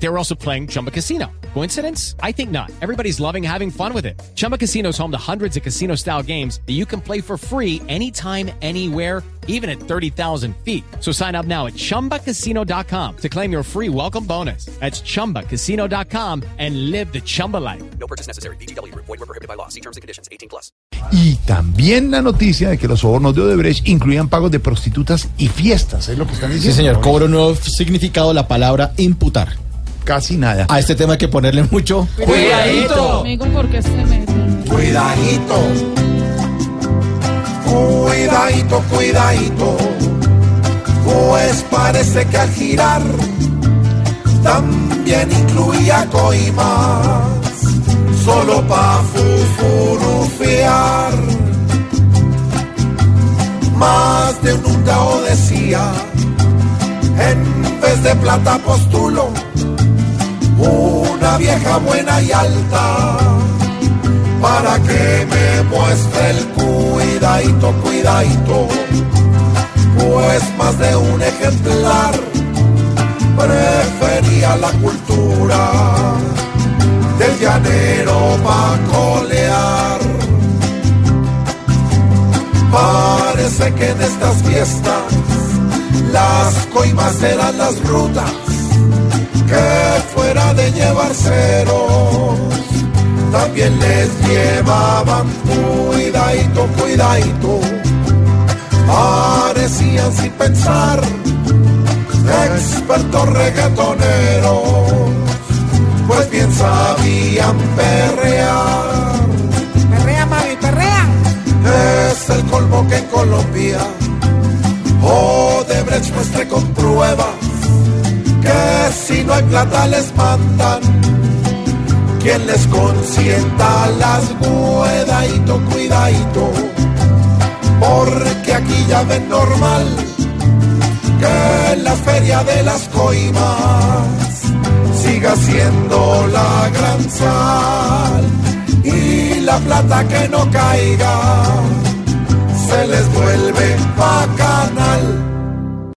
They were also playing Chumba Casino. Coincidence? I think not. Everybody's loving having fun with it. Chumba Casino is home to hundreds of casino style games that you can play for free anytime, anywhere, even at 30,000 feet. So sign up now at chumbacasino.com to claim your free welcome bonus. That's chumbacasino.com and live the Chumba life. No purchase necessary. BGW. Void were prohibited by law. See terms and conditions. 18 plus. Y también la noticia de que los sobornos de Odebrecht incluían pagos de prostitutas y fiestas, es lo que están diciendo. Sí, señor. Cobra un nuevo significado la palabra imputar. Casi nada. A este tema hay que ponerle mucho. Cuidadito. Amigo, porque se meten? Cuidadito. Cuidadito, cuidadito. Pues parece que al girar también incluía coimas. Solo pa' fufurufear. Más de un húngaro decía, en vez de plata postulo, una vieja buena y alta para que me muestre el cuidadito, cuidadito, pues más de un ejemplar prefería la cultura del llanero pa' colear. Parece que en estas fiestas las coimas eran las rutas que fuera de llevar ceros también les llevaban cuidadito, cuidadito. Parecían sin pensar expertos reggaetoneros, pues bien sabían perrear. Perrea, mami, perrea. Es el colmo que en Colombia Odebrecht muestre con pruebas que si no hay plata les mandan quien les consienta las cuidadito, cuidadito, porque aquí ya ven normal que la feria de las coimas siga siendo la gran sal y la plata que no caiga se les vuelve bacanal.